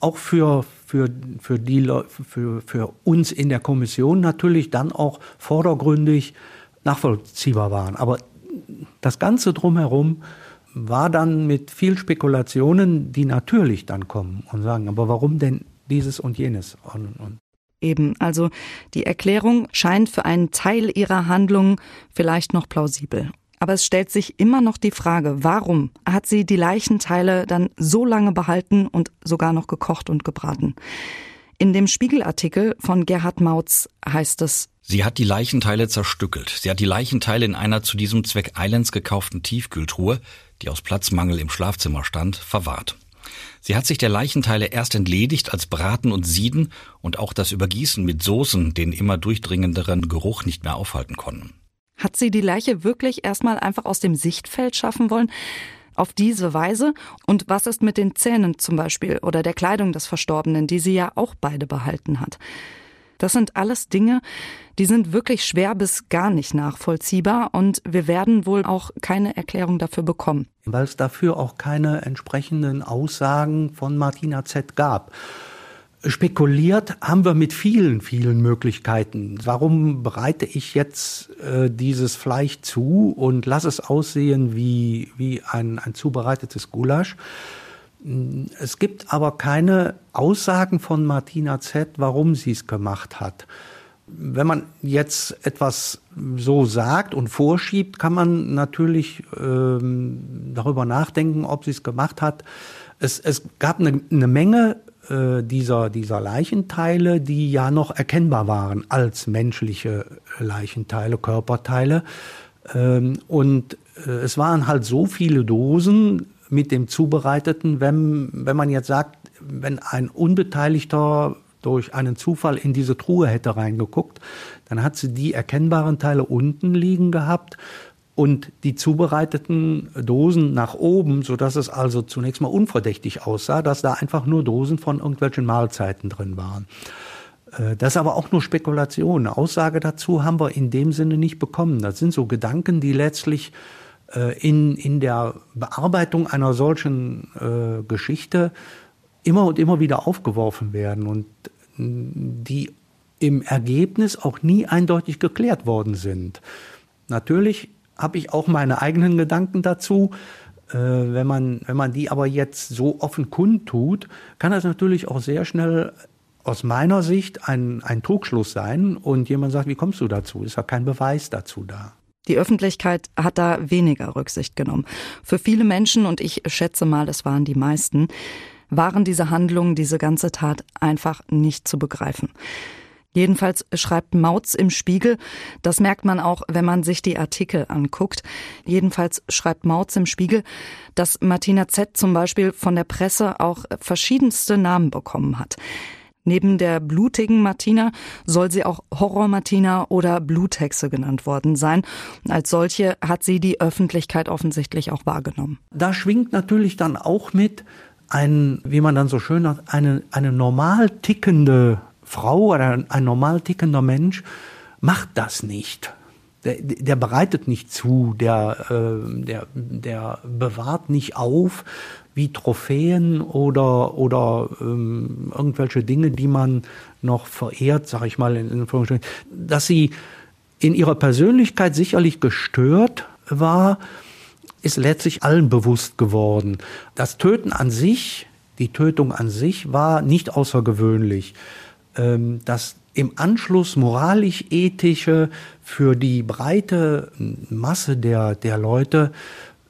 auch für, für, für, die, für, für uns in der Kommission natürlich dann auch vordergründig nachvollziehbar waren. Aber das Ganze drumherum war dann mit viel Spekulationen, die natürlich dann kommen und sagen, aber warum denn dieses und jenes? Und, und. Eben, also die Erklärung scheint für einen Teil ihrer Handlung vielleicht noch plausibel. Aber es stellt sich immer noch die Frage, warum hat sie die Leichenteile dann so lange behalten und sogar noch gekocht und gebraten? In dem Spiegelartikel von Gerhard Mautz heißt es, Sie hat die Leichenteile zerstückelt. Sie hat die Leichenteile in einer zu diesem Zweck Eilands gekauften Tiefkühltruhe, die aus Platzmangel im Schlafzimmer stand, verwahrt. Sie hat sich der Leichenteile erst entledigt, als Braten und Sieden und auch das Übergießen mit Soßen den immer durchdringenderen Geruch nicht mehr aufhalten konnten. Hat sie die Leiche wirklich erstmal einfach aus dem Sichtfeld schaffen wollen? Auf diese Weise? Und was ist mit den Zähnen zum Beispiel oder der Kleidung des Verstorbenen, die sie ja auch beide behalten hat? Das sind alles Dinge, die sind wirklich schwer bis gar nicht nachvollziehbar und wir werden wohl auch keine Erklärung dafür bekommen. Weil es dafür auch keine entsprechenden Aussagen von Martina Z gab spekuliert haben wir mit vielen, vielen Möglichkeiten. Warum bereite ich jetzt äh, dieses Fleisch zu und lasse es aussehen wie, wie ein, ein zubereitetes Gulasch? Es gibt aber keine Aussagen von Martina Z., warum sie es gemacht hat. Wenn man jetzt etwas so sagt und vorschiebt, kann man natürlich ähm, darüber nachdenken, ob sie es gemacht hat. Es, es gab eine, eine Menge äh, dieser, dieser Leichenteile, die ja noch erkennbar waren als menschliche Leichenteile, Körperteile. Ähm, und äh, es waren halt so viele Dosen mit dem Zubereiteten, wenn, wenn man jetzt sagt, wenn ein Unbeteiligter durch einen Zufall in diese Truhe hätte reingeguckt, dann hat sie die erkennbaren Teile unten liegen gehabt und die zubereiteten Dosen nach oben, so dass es also zunächst mal unverdächtig aussah, dass da einfach nur Dosen von irgendwelchen Mahlzeiten drin waren. Äh, das ist aber auch nur Spekulation. Eine Aussage dazu haben wir in dem Sinne nicht bekommen. Das sind so Gedanken, die letztlich äh, in, in der Bearbeitung einer solchen äh, Geschichte immer und immer wieder aufgeworfen werden und die im Ergebnis auch nie eindeutig geklärt worden sind. Natürlich habe ich auch meine eigenen Gedanken dazu. Äh, wenn, man, wenn man die aber jetzt so offen kundtut, kann das natürlich auch sehr schnell aus meiner Sicht ein, ein Trugschluss sein und jemand sagt, wie kommst du dazu? Ist ja kein Beweis dazu da. Die Öffentlichkeit hat da weniger Rücksicht genommen. Für viele Menschen, und ich schätze mal, es waren die meisten, waren diese Handlungen, diese ganze Tat einfach nicht zu begreifen. Jedenfalls schreibt Mautz im Spiegel, das merkt man auch, wenn man sich die Artikel anguckt. Jedenfalls schreibt Mautz im Spiegel, dass Martina Z zum Beispiel von der Presse auch verschiedenste Namen bekommen hat. Neben der blutigen Martina soll sie auch Horror Martina oder Bluthexe genannt worden sein. Als solche hat sie die Öffentlichkeit offensichtlich auch wahrgenommen. Da schwingt natürlich dann auch mit ein, wie man dann so schön hat, eine, eine normal tickende Frau oder ein normal tickender Mensch macht das nicht. Der, der bereitet nicht zu, der, äh, der, der bewahrt nicht auf wie Trophäen oder, oder ähm, irgendwelche Dinge, die man noch verehrt, sag ich mal, in, in dass sie in ihrer Persönlichkeit sicherlich gestört war, ist letztlich allen bewusst geworden. Das Töten an sich, die Tötung an sich war nicht außergewöhnlich. Ähm, das im Anschluss moralisch-ethische für die breite Masse der, der Leute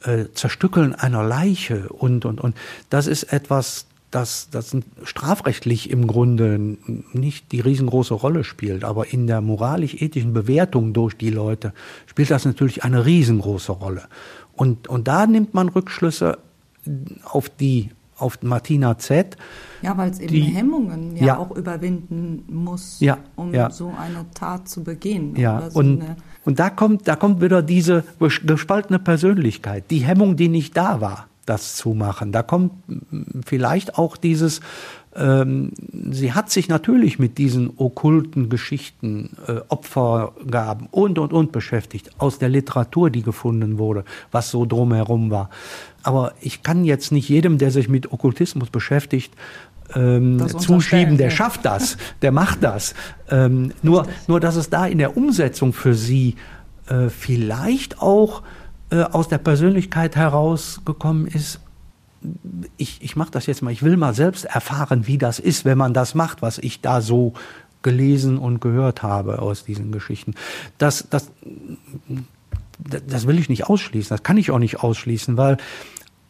äh, Zerstückeln einer Leiche und, und, und, das ist etwas, das, das strafrechtlich im Grunde nicht die riesengroße Rolle spielt, aber in der moralisch-ethischen Bewertung durch die Leute spielt das natürlich eine riesengroße Rolle. Und, und da nimmt man Rückschlüsse auf die, auf Martina Z. Ja, weil es eben die, Hemmungen ja, ja, auch überwinden muss, ja, um ja. so eine Tat zu begehen. Ja, so und, und da kommt, da kommt wieder diese gespaltene Persönlichkeit, die Hemmung, die nicht da war, das zu machen. Da kommt vielleicht auch dieses, ähm, sie hat sich natürlich mit diesen okkulten Geschichten, äh, Opfergaben und, und, und beschäftigt, aus der Literatur, die gefunden wurde, was so drumherum war. Aber ich kann jetzt nicht jedem, der sich mit Okkultismus beschäftigt, ähm, zuschieben, der schafft das, der macht das. Ähm, nur, nur, dass es da in der Umsetzung für sie äh, vielleicht auch äh, aus der Persönlichkeit herausgekommen ist, ich, ich mache das jetzt mal, ich will mal selbst erfahren, wie das ist, wenn man das macht, was ich da so gelesen und gehört habe aus diesen Geschichten. Das, das, das will ich nicht ausschließen, das kann ich auch nicht ausschließen, weil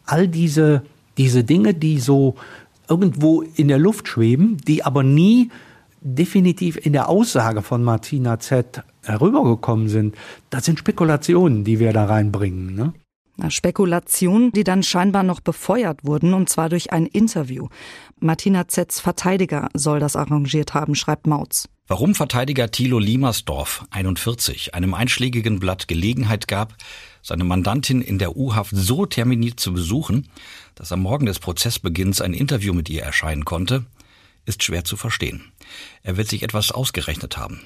all diese, diese Dinge, die so irgendwo in der Luft schweben, die aber nie definitiv in der Aussage von Martina Z herübergekommen sind, das sind Spekulationen, die wir da reinbringen. Ne? Spekulationen, die dann scheinbar noch befeuert wurden, und zwar durch ein Interview. Martina Zetz Verteidiger soll das arrangiert haben, schreibt Mautz. Warum Verteidiger Thilo Liemersdorf, 41, einem einschlägigen Blatt Gelegenheit gab, seine Mandantin in der U-Haft so terminiert zu besuchen, dass am Morgen des Prozessbeginns ein Interview mit ihr erscheinen konnte, ist schwer zu verstehen. Er wird sich etwas ausgerechnet haben.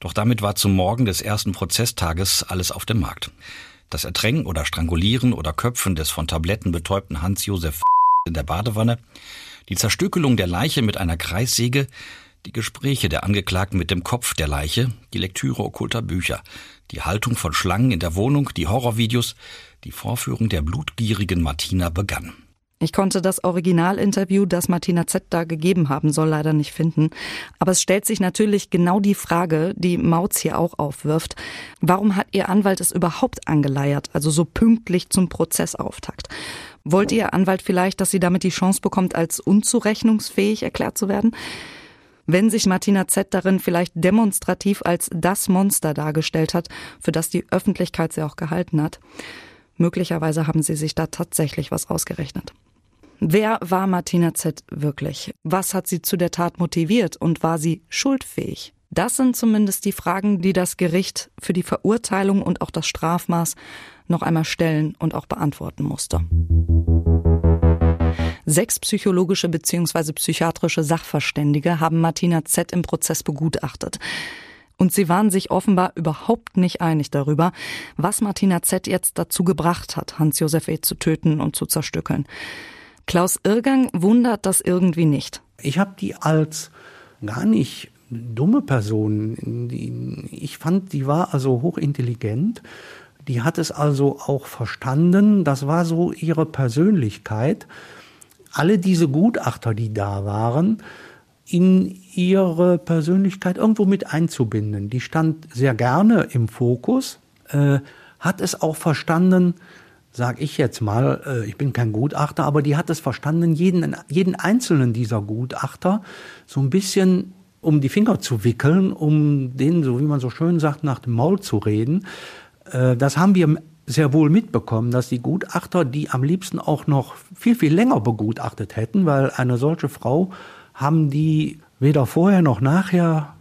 Doch damit war zum Morgen des ersten Prozesstages alles auf dem Markt. Das Ertränken oder Strangulieren oder Köpfen des von Tabletten betäubten Hans-Josef in der Badewanne, die Zerstückelung der Leiche mit einer Kreissäge, die Gespräche der Angeklagten mit dem Kopf der Leiche, die Lektüre okkulter Bücher, die Haltung von Schlangen in der Wohnung, die Horrorvideos, die Vorführung der blutgierigen Martina begann. Ich konnte das Originalinterview, das Martina Z da gegeben haben soll, leider nicht finden. Aber es stellt sich natürlich genau die Frage, die Mautz hier auch aufwirft. Warum hat Ihr Anwalt es überhaupt angeleiert, also so pünktlich zum Prozessauftakt? Wollte Ihr Anwalt vielleicht, dass sie damit die Chance bekommt, als unzurechnungsfähig erklärt zu werden? Wenn sich Martina Z darin vielleicht demonstrativ als das Monster dargestellt hat, für das die Öffentlichkeit sie auch gehalten hat. Möglicherweise haben sie sich da tatsächlich was ausgerechnet. Wer war Martina Z wirklich? Was hat sie zu der Tat motiviert und war sie schuldfähig? Das sind zumindest die Fragen, die das Gericht für die Verurteilung und auch das Strafmaß noch einmal stellen und auch beantworten musste. Sechs psychologische bzw. psychiatrische Sachverständige haben Martina Z im Prozess begutachtet. Und sie waren sich offenbar überhaupt nicht einig darüber, was Martina Z jetzt dazu gebracht hat, Hans-Josef E. zu töten und zu zerstückeln. Klaus Irgang wundert das irgendwie nicht. Ich habe die als gar nicht dumme Person. Ich fand, die war also hochintelligent. Die hat es also auch verstanden. Das war so ihre Persönlichkeit. Alle diese Gutachter, die da waren, in ihre Persönlichkeit irgendwo mit einzubinden. Die stand sehr gerne im Fokus, äh, hat es auch verstanden, sag ich jetzt mal, äh, ich bin kein Gutachter, aber die hat es verstanden, jeden, jeden einzelnen dieser Gutachter so ein bisschen um die Finger zu wickeln, um denen, so wie man so schön sagt, nach dem Maul zu reden. Äh, das haben wir sehr wohl mitbekommen, dass die Gutachter die am liebsten auch noch viel, viel länger begutachtet hätten, weil eine solche Frau haben die weder vorher noch nachher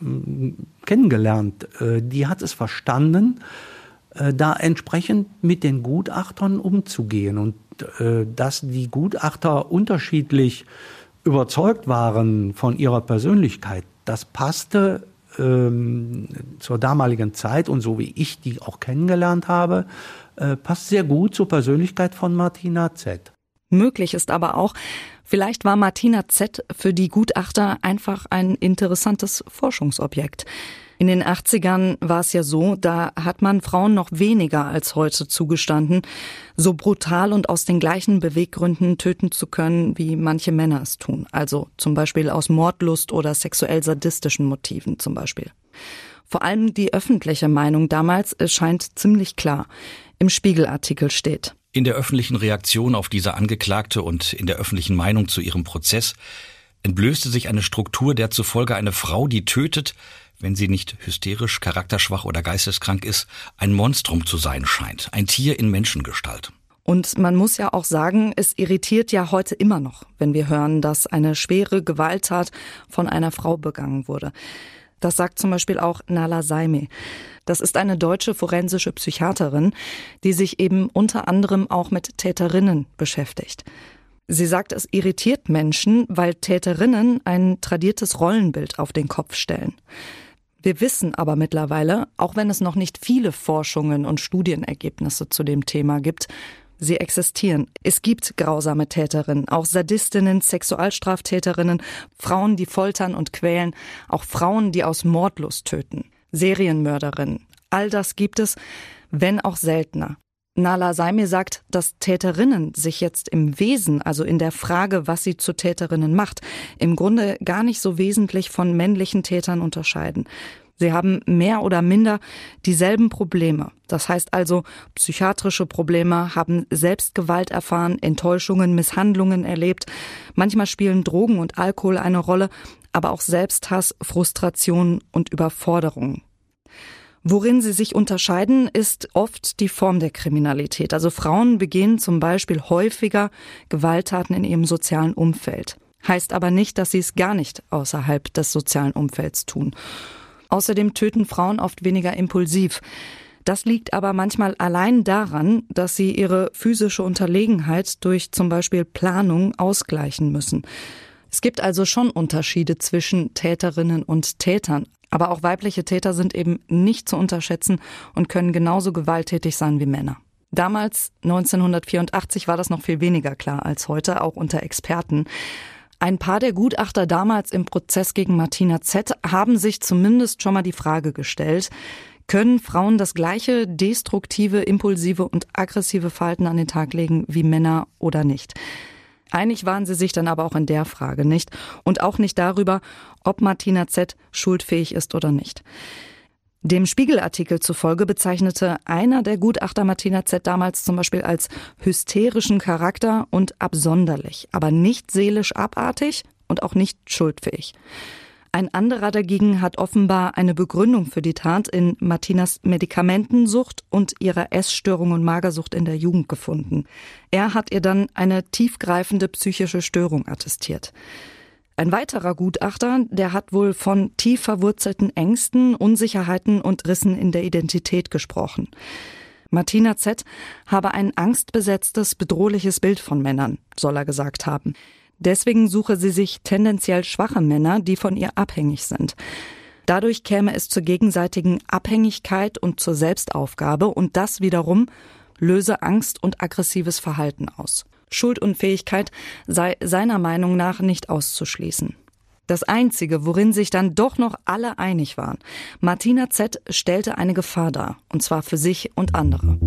mm, kennengelernt. Äh, die hat es verstanden, da entsprechend mit den Gutachtern umzugehen und äh, dass die Gutachter unterschiedlich überzeugt waren von ihrer Persönlichkeit, das passte ähm, zur damaligen Zeit und so wie ich die auch kennengelernt habe, äh, passt sehr gut zur Persönlichkeit von Martina Z. Möglich ist aber auch, vielleicht war Martina Z für die Gutachter einfach ein interessantes Forschungsobjekt. In den 80ern war es ja so, da hat man Frauen noch weniger als heute zugestanden, so brutal und aus den gleichen Beweggründen töten zu können, wie manche Männer es tun. Also zum Beispiel aus Mordlust oder sexuell sadistischen Motiven zum Beispiel. Vor allem die öffentliche Meinung damals scheint ziemlich klar. Im Spiegelartikel steht. In der öffentlichen Reaktion auf diese Angeklagte und in der öffentlichen Meinung zu ihrem Prozess entblößte sich eine Struktur, der zufolge eine Frau, die tötet, wenn sie nicht hysterisch, charakterschwach oder geisteskrank ist, ein Monstrum zu sein scheint, ein Tier in Menschengestalt. Und man muss ja auch sagen, es irritiert ja heute immer noch, wenn wir hören, dass eine schwere Gewalttat von einer Frau begangen wurde. Das sagt zum Beispiel auch Nala Saime. Das ist eine deutsche forensische Psychiaterin, die sich eben unter anderem auch mit Täterinnen beschäftigt. Sie sagt, es irritiert Menschen, weil Täterinnen ein tradiertes Rollenbild auf den Kopf stellen. Wir wissen aber mittlerweile, auch wenn es noch nicht viele Forschungen und Studienergebnisse zu dem Thema gibt, sie existieren. Es gibt grausame Täterinnen, auch Sadistinnen, Sexualstraftäterinnen, Frauen, die foltern und quälen, auch Frauen, die aus Mordlust töten, Serienmörderinnen. All das gibt es, wenn auch seltener. Nala Saimi sagt, dass Täterinnen sich jetzt im Wesen, also in der Frage, was sie zu Täterinnen macht, im Grunde gar nicht so wesentlich von männlichen Tätern unterscheiden. Sie haben mehr oder minder dieselben Probleme. Das heißt also psychiatrische Probleme, haben Selbstgewalt erfahren, Enttäuschungen, Misshandlungen erlebt. Manchmal spielen Drogen und Alkohol eine Rolle, aber auch Selbsthass, Frustration und Überforderung. Worin sie sich unterscheiden, ist oft die Form der Kriminalität. Also Frauen begehen zum Beispiel häufiger Gewalttaten in ihrem sozialen Umfeld. Heißt aber nicht, dass sie es gar nicht außerhalb des sozialen Umfelds tun. Außerdem töten Frauen oft weniger impulsiv. Das liegt aber manchmal allein daran, dass sie ihre physische Unterlegenheit durch zum Beispiel Planung ausgleichen müssen. Es gibt also schon Unterschiede zwischen Täterinnen und Tätern. Aber auch weibliche Täter sind eben nicht zu unterschätzen und können genauso gewalttätig sein wie Männer. Damals, 1984, war das noch viel weniger klar als heute, auch unter Experten. Ein paar der Gutachter damals im Prozess gegen Martina Z haben sich zumindest schon mal die Frage gestellt, können Frauen das gleiche destruktive, impulsive und aggressive Verhalten an den Tag legen wie Männer oder nicht? Einig waren sie sich dann aber auch in der Frage nicht und auch nicht darüber, ob Martina Z schuldfähig ist oder nicht. Dem Spiegelartikel zufolge bezeichnete einer der Gutachter Martina Z damals zum Beispiel als hysterischen Charakter und absonderlich, aber nicht seelisch abartig und auch nicht schuldfähig. Ein anderer dagegen hat offenbar eine Begründung für die Tat in Martinas Medikamentensucht und ihrer Essstörung und Magersucht in der Jugend gefunden. Er hat ihr dann eine tiefgreifende psychische Störung attestiert. Ein weiterer Gutachter, der hat wohl von tief verwurzelten Ängsten, Unsicherheiten und Rissen in der Identität gesprochen. Martina Z habe ein angstbesetztes, bedrohliches Bild von Männern, soll er gesagt haben. Deswegen suche sie sich tendenziell schwache Männer, die von ihr abhängig sind. Dadurch käme es zur gegenseitigen Abhängigkeit und zur Selbstaufgabe und das wiederum löse Angst und aggressives Verhalten aus. Schuldunfähigkeit sei seiner Meinung nach nicht auszuschließen. Das Einzige, worin sich dann doch noch alle einig waren, Martina Z stellte eine Gefahr dar, und zwar für sich und andere.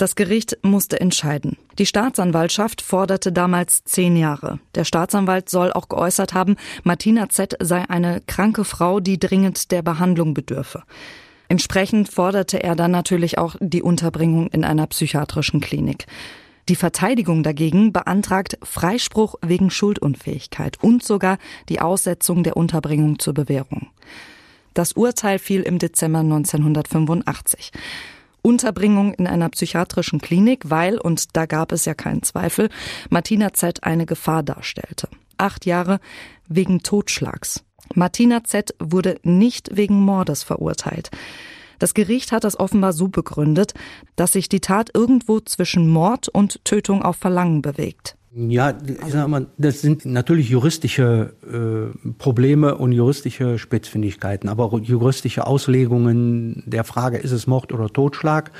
Das Gericht musste entscheiden. Die Staatsanwaltschaft forderte damals zehn Jahre. Der Staatsanwalt soll auch geäußert haben, Martina Z sei eine kranke Frau, die dringend der Behandlung bedürfe. Entsprechend forderte er dann natürlich auch die Unterbringung in einer psychiatrischen Klinik. Die Verteidigung dagegen beantragt Freispruch wegen Schuldunfähigkeit und sogar die Aussetzung der Unterbringung zur Bewährung. Das Urteil fiel im Dezember 1985. Unterbringung in einer psychiatrischen Klinik, weil, und da gab es ja keinen Zweifel, Martina Z eine Gefahr darstellte. Acht Jahre wegen Totschlags. Martina Z wurde nicht wegen Mordes verurteilt. Das Gericht hat das offenbar so begründet, dass sich die Tat irgendwo zwischen Mord und Tötung auf Verlangen bewegt. Ja, ich sag mal, das sind natürlich juristische äh, Probleme und juristische Spitzfindigkeiten, aber auch juristische Auslegungen der Frage, ist es Mord oder Totschlag?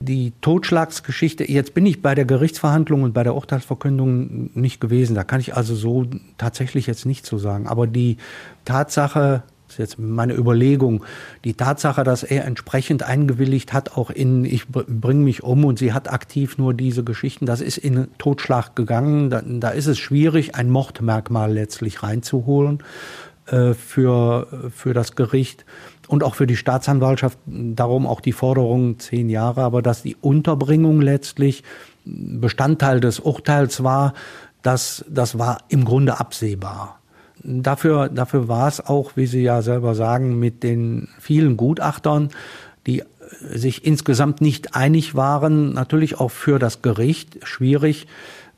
Die Totschlagsgeschichte, jetzt bin ich bei der Gerichtsverhandlung und bei der Urteilsverkündung nicht gewesen, da kann ich also so tatsächlich jetzt nicht so sagen. Aber die Tatsache, ist jetzt meine Überlegung, die Tatsache, dass er entsprechend eingewilligt hat, auch in ich bringe mich um und sie hat aktiv nur diese Geschichten, das ist in Totschlag gegangen. Da, da ist es schwierig, ein Mordmerkmal letztlich reinzuholen äh, für, für das Gericht und auch für die Staatsanwaltschaft. Darum auch die Forderung zehn Jahre, aber dass die Unterbringung letztlich Bestandteil des Urteils war, das, das war im Grunde absehbar. Dafür, dafür war es auch, wie Sie ja selber sagen, mit den vielen Gutachtern, die sich insgesamt nicht einig waren, natürlich auch für das Gericht schwierig.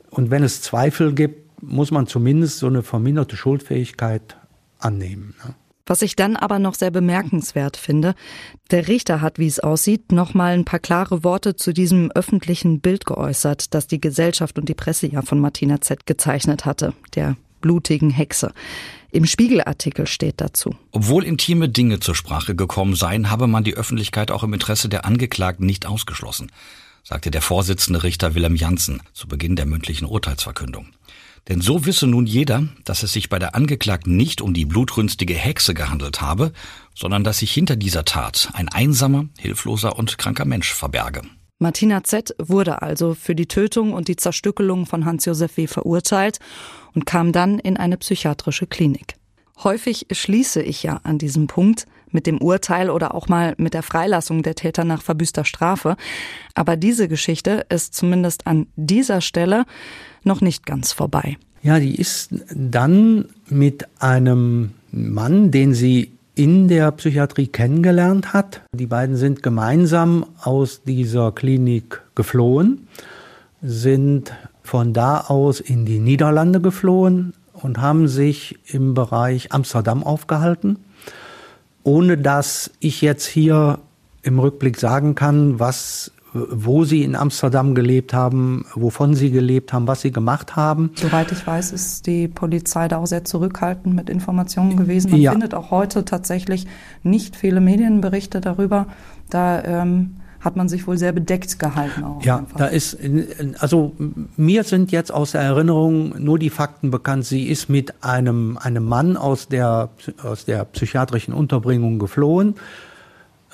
Und wenn es Zweifel gibt, muss man zumindest so eine verminderte Schuldfähigkeit annehmen. Ne? Was ich dann aber noch sehr bemerkenswert finde, der Richter hat, wie es aussieht, noch mal ein paar klare Worte zu diesem öffentlichen Bild geäußert, das die Gesellschaft und die Presse ja von Martina Z gezeichnet hatte, der blutigen Hexe. Im Spiegelartikel steht dazu. Obwohl intime Dinge zur Sprache gekommen seien, habe man die Öffentlichkeit auch im Interesse der Angeklagten nicht ausgeschlossen, sagte der Vorsitzende Richter Willem Janssen zu Beginn der mündlichen Urteilsverkündung. Denn so wisse nun jeder, dass es sich bei der Angeklagten nicht um die blutrünstige Hexe gehandelt habe, sondern dass sich hinter dieser Tat ein einsamer, hilfloser und kranker Mensch verberge. Martina Z. wurde also für die Tötung und die Zerstückelung von Hans-Josef W. verurteilt und kam dann in eine psychiatrische Klinik. Häufig schließe ich ja an diesem Punkt mit dem Urteil oder auch mal mit der Freilassung der Täter nach verbüßter Strafe. Aber diese Geschichte ist zumindest an dieser Stelle noch nicht ganz vorbei. Ja, die ist dann mit einem Mann, den sie in der Psychiatrie kennengelernt hat. Die beiden sind gemeinsam aus dieser Klinik geflohen, sind von da aus in die Niederlande geflohen und haben sich im Bereich Amsterdam aufgehalten, ohne dass ich jetzt hier im Rückblick sagen kann, was wo sie in Amsterdam gelebt haben, wovon sie gelebt haben, was sie gemacht haben. Soweit ich weiß, ist die Polizei da auch sehr zurückhaltend mit Informationen gewesen. Man ja. findet auch heute tatsächlich nicht viele Medienberichte darüber. Da ähm, hat man sich wohl sehr bedeckt gehalten auch. Ja, einfach. da ist, also mir sind jetzt aus der Erinnerung nur die Fakten bekannt. Sie ist mit einem, einem Mann aus der, aus der psychiatrischen Unterbringung geflohen.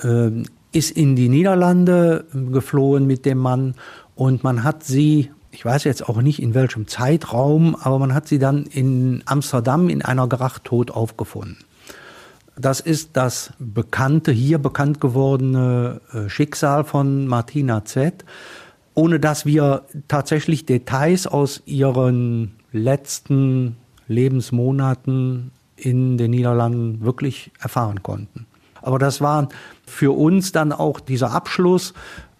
Ähm, ist in die Niederlande geflohen mit dem Mann und man hat sie, ich weiß jetzt auch nicht in welchem Zeitraum, aber man hat sie dann in Amsterdam in einer Gracht tot aufgefunden. Das ist das bekannte, hier bekannt gewordene äh, Schicksal von Martina Z, ohne dass wir tatsächlich Details aus ihren letzten Lebensmonaten in den Niederlanden wirklich erfahren konnten. Aber das war für uns dann auch dieser Abschluss,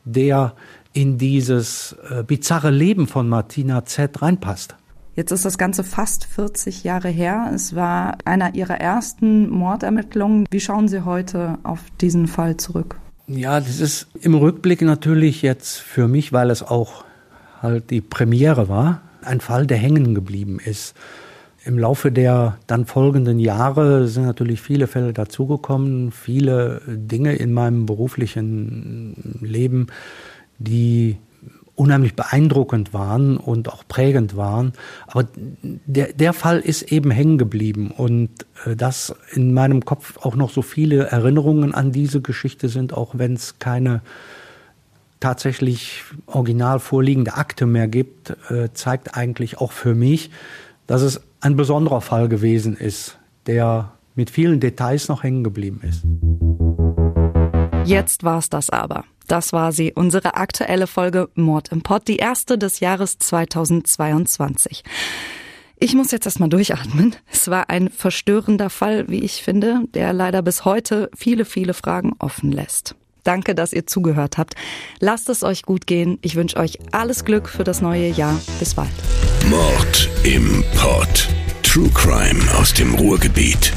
der in dieses äh, bizarre Leben von Martina Z reinpasst. Jetzt ist das Ganze fast 40 Jahre her. Es war einer Ihrer ersten Mordermittlungen. Wie schauen Sie heute auf diesen Fall zurück? Ja, das ist im Rückblick natürlich jetzt für mich, weil es auch halt die Premiere war, ein Fall, der hängen geblieben ist. Im Laufe der dann folgenden Jahre sind natürlich viele Fälle dazugekommen, viele Dinge in meinem beruflichen Leben, die unheimlich beeindruckend waren und auch prägend waren. Aber der, der Fall ist eben hängen geblieben und äh, dass in meinem Kopf auch noch so viele Erinnerungen an diese Geschichte sind, auch wenn es keine tatsächlich original vorliegende Akte mehr gibt, äh, zeigt eigentlich auch für mich, dass es ein besonderer Fall gewesen ist, der mit vielen Details noch hängen geblieben ist. Jetzt war's das aber. Das war sie, unsere aktuelle Folge Mord im Pott, die erste des Jahres 2022. Ich muss jetzt erstmal durchatmen. Es war ein verstörender Fall, wie ich finde, der leider bis heute viele, viele Fragen offen lässt. Danke, dass ihr zugehört habt. Lasst es euch gut gehen. Ich wünsche euch alles Glück für das neue Jahr. Bis bald. Mord im Pott. True Crime aus dem Ruhrgebiet.